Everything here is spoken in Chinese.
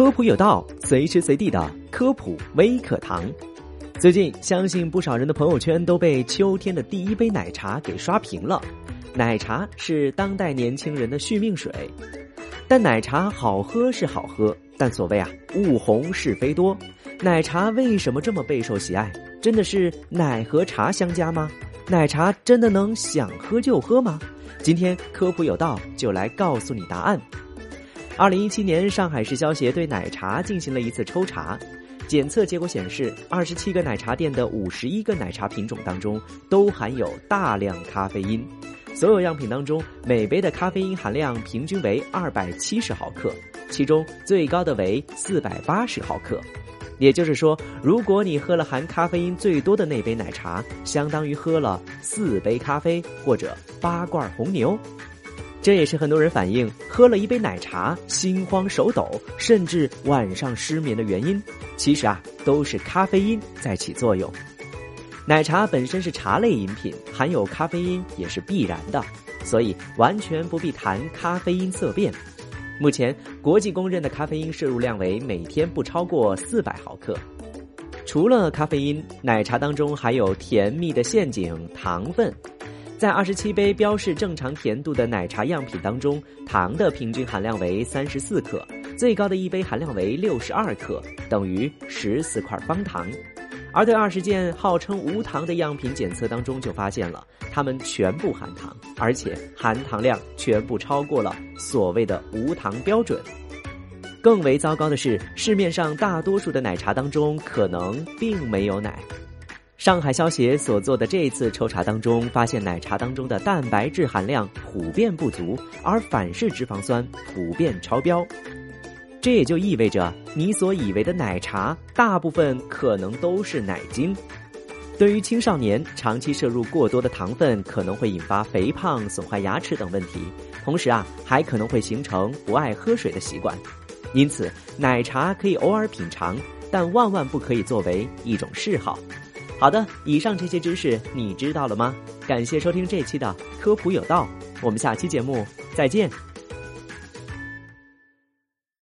科普有道，随时随地的科普微课堂。最近，相信不少人的朋友圈都被秋天的第一杯奶茶给刷屏了。奶茶是当代年轻人的续命水，但奶茶好喝是好喝，但所谓啊物红是非多。奶茶为什么这么备受喜爱？真的是奶和茶相加吗？奶茶真的能想喝就喝吗？今天科普有道就来告诉你答案。二零一七年，上海市消协对奶茶进行了一次抽查，检测结果显示，二十七个奶茶店的五十一个奶茶品种当中都含有大量咖啡因，所有样品当中，每杯的咖啡因含量平均为二百七十毫克，其中最高的为四百八十毫克。也就是说，如果你喝了含咖啡因最多的那杯奶茶，相当于喝了四杯咖啡或者八罐红牛。这也是很多人反映喝了一杯奶茶心慌手抖，甚至晚上失眠的原因。其实啊，都是咖啡因在起作用。奶茶本身是茶类饮品，含有咖啡因也是必然的，所以完全不必谈咖啡因色变。目前国际公认的咖啡因摄入量为每天不超过四百毫克。除了咖啡因，奶茶当中还有甜蜜的陷阱——糖分。在二十七杯标示正常甜度的奶茶样品当中，糖的平均含量为三十四克，最高的一杯含量为六十二克，等于十四块方糖。而对二十件号称无糖的样品检测当中，就发现了它们全部含糖，而且含糖量全部超过了所谓的无糖标准。更为糟糕的是，市面上大多数的奶茶当中可能并没有奶。上海消协所做的这次抽查当中，发现奶茶当中的蛋白质含量普遍不足，而反式脂肪酸普遍超标。这也就意味着，你所以为的奶茶大部分可能都是奶精。对于青少年，长期摄入过多的糖分可能会引发肥胖、损坏牙齿等问题，同时啊，还可能会形成不爱喝水的习惯。因此，奶茶可以偶尔品尝，但万万不可以作为一种嗜好。好的，以上这些知识你知道了吗？感谢收听这期的科普有道，我们下期节目再见。